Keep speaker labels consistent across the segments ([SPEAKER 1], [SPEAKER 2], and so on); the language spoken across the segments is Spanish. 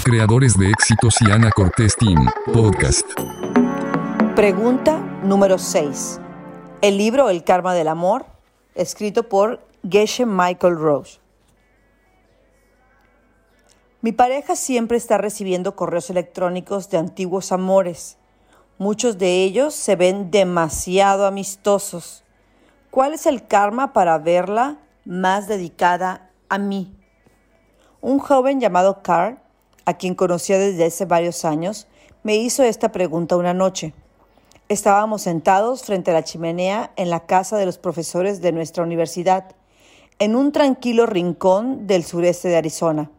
[SPEAKER 1] Creadores de éxitos y Ana Cortés Team, podcast.
[SPEAKER 2] Pregunta número 6. El libro El Karma del Amor, escrito por Geshe Michael Rose. Mi pareja siempre está recibiendo correos electrónicos de antiguos amores. Muchos de ellos se ven demasiado amistosos. ¿Cuál es el karma para verla más dedicada a mí? Un joven llamado Carl, a quien conocía desde hace varios años, me hizo esta pregunta una noche. Estábamos sentados frente a la chimenea en la casa de los profesores de nuestra universidad, en un tranquilo rincón del sureste de Arizona.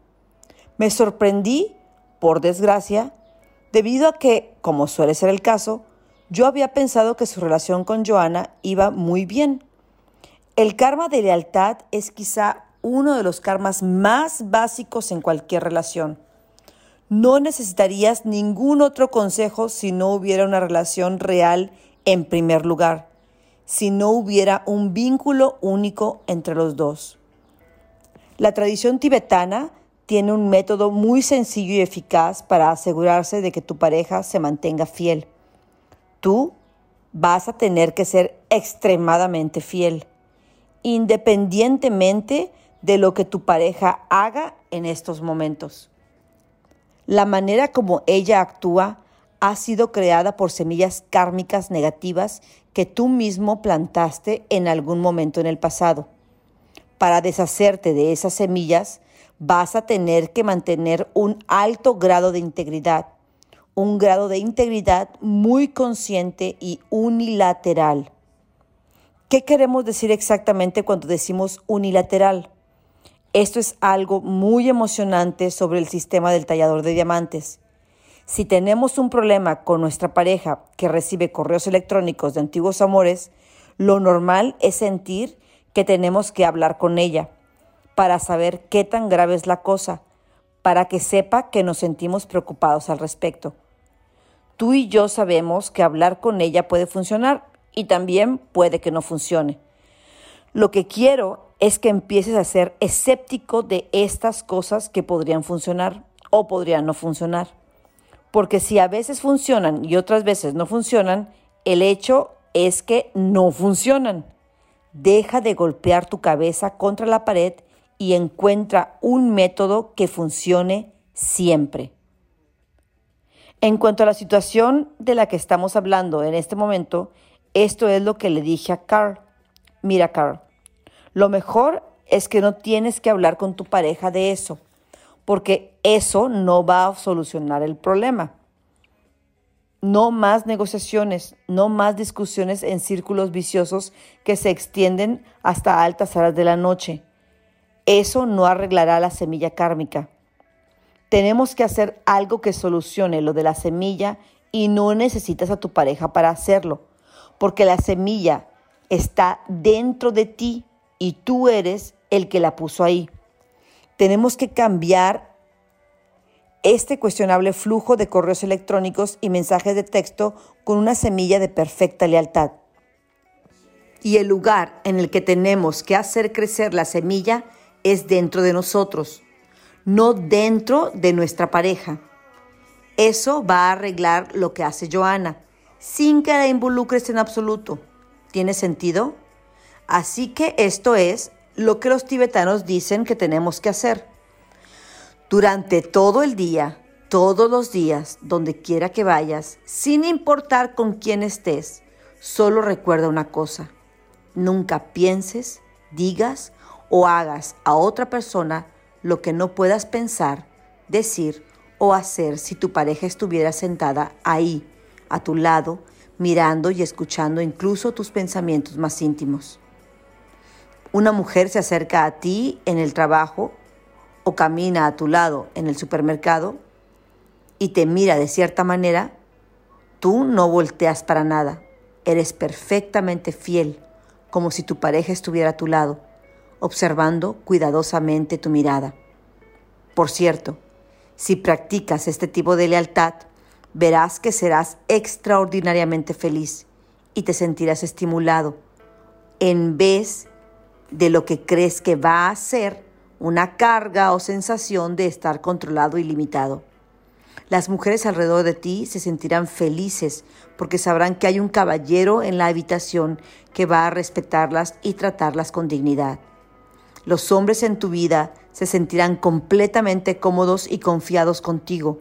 [SPEAKER 2] Me sorprendí, por desgracia, debido a que, como suele ser el caso, yo había pensado que su relación con Joana iba muy bien. El karma de lealtad es quizá uno de los karmas más básicos en cualquier relación. No necesitarías ningún otro consejo si no hubiera una relación real en primer lugar, si no hubiera un vínculo único entre los dos. La tradición tibetana tiene un método muy sencillo y eficaz para asegurarse de que tu pareja se mantenga fiel. Tú vas a tener que ser extremadamente fiel, independientemente de lo que tu pareja haga en estos momentos. La manera como ella actúa ha sido creada por semillas kármicas negativas que tú mismo plantaste en algún momento en el pasado. Para deshacerte de esas semillas, vas a tener que mantener un alto grado de integridad, un grado de integridad muy consciente y unilateral. ¿Qué queremos decir exactamente cuando decimos unilateral? Esto es algo muy emocionante sobre el sistema del tallador de diamantes. Si tenemos un problema con nuestra pareja que recibe correos electrónicos de antiguos amores, lo normal es sentir que tenemos que hablar con ella para saber qué tan grave es la cosa, para que sepa que nos sentimos preocupados al respecto. Tú y yo sabemos que hablar con ella puede funcionar y también puede que no funcione. Lo que quiero es que empieces a ser escéptico de estas cosas que podrían funcionar o podrían no funcionar. Porque si a veces funcionan y otras veces no funcionan, el hecho es que no funcionan. Deja de golpear tu cabeza contra la pared y encuentra un método que funcione siempre. En cuanto a la situación de la que estamos hablando en este momento, esto es lo que le dije a Carl. Mira, Carl, lo mejor es que no tienes que hablar con tu pareja de eso, porque eso no va a solucionar el problema. No más negociaciones, no más discusiones en círculos viciosos que se extienden hasta altas horas de la noche. Eso no arreglará la semilla kármica. Tenemos que hacer algo que solucione lo de la semilla y no necesitas a tu pareja para hacerlo, porque la semilla está dentro de ti y tú eres el que la puso ahí. Tenemos que cambiar este cuestionable flujo de correos electrónicos y mensajes de texto con una semilla de perfecta lealtad. Y el lugar en el que tenemos que hacer crecer la semilla es dentro de nosotros, no dentro de nuestra pareja. Eso va a arreglar lo que hace Joana, sin que la involucres en absoluto. ¿Tiene sentido? Así que esto es lo que los tibetanos dicen que tenemos que hacer. Durante todo el día, todos los días, donde quiera que vayas, sin importar con quién estés, solo recuerda una cosa. Nunca pienses, digas o hagas a otra persona lo que no puedas pensar, decir o hacer si tu pareja estuviera sentada ahí, a tu lado, mirando y escuchando incluso tus pensamientos más íntimos. Una mujer se acerca a ti en el trabajo o camina a tu lado en el supermercado y te mira de cierta manera, tú no volteas para nada. Eres perfectamente fiel, como si tu pareja estuviera a tu lado observando cuidadosamente tu mirada. Por cierto, si practicas este tipo de lealtad, verás que serás extraordinariamente feliz y te sentirás estimulado en vez de lo que crees que va a ser una carga o sensación de estar controlado y limitado. Las mujeres alrededor de ti se sentirán felices porque sabrán que hay un caballero en la habitación que va a respetarlas y tratarlas con dignidad. Los hombres en tu vida se sentirán completamente cómodos y confiados contigo,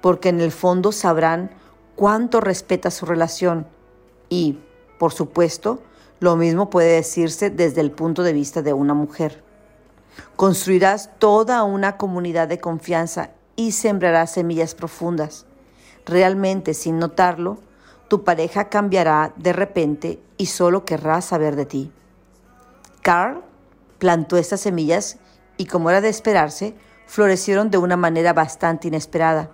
[SPEAKER 2] porque en el fondo sabrán cuánto respetas su relación. Y, por supuesto, lo mismo puede decirse desde el punto de vista de una mujer. Construirás toda una comunidad de confianza y sembrarás semillas profundas. Realmente, sin notarlo, tu pareja cambiará de repente y solo querrá saber de ti. Carl plantó estas semillas y como era de esperarse, florecieron de una manera bastante inesperada.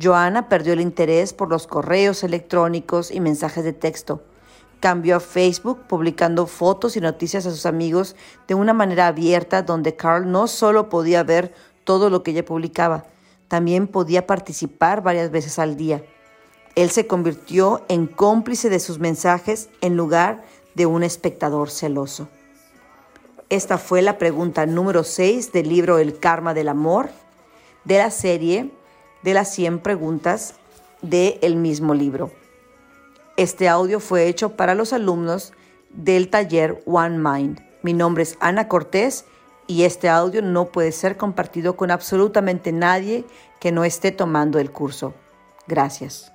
[SPEAKER 2] Joana perdió el interés por los correos electrónicos y mensajes de texto. Cambió a Facebook publicando fotos y noticias a sus amigos de una manera abierta donde Carl no solo podía ver todo lo que ella publicaba, también podía participar varias veces al día. Él se convirtió en cómplice de sus mensajes en lugar de un espectador celoso. Esta fue la pregunta número 6 del libro El Karma del Amor de la serie de las 100 preguntas del mismo libro. Este audio fue hecho para los alumnos del taller One Mind. Mi nombre es Ana Cortés y este audio no puede ser compartido con absolutamente nadie que no esté tomando el curso. Gracias.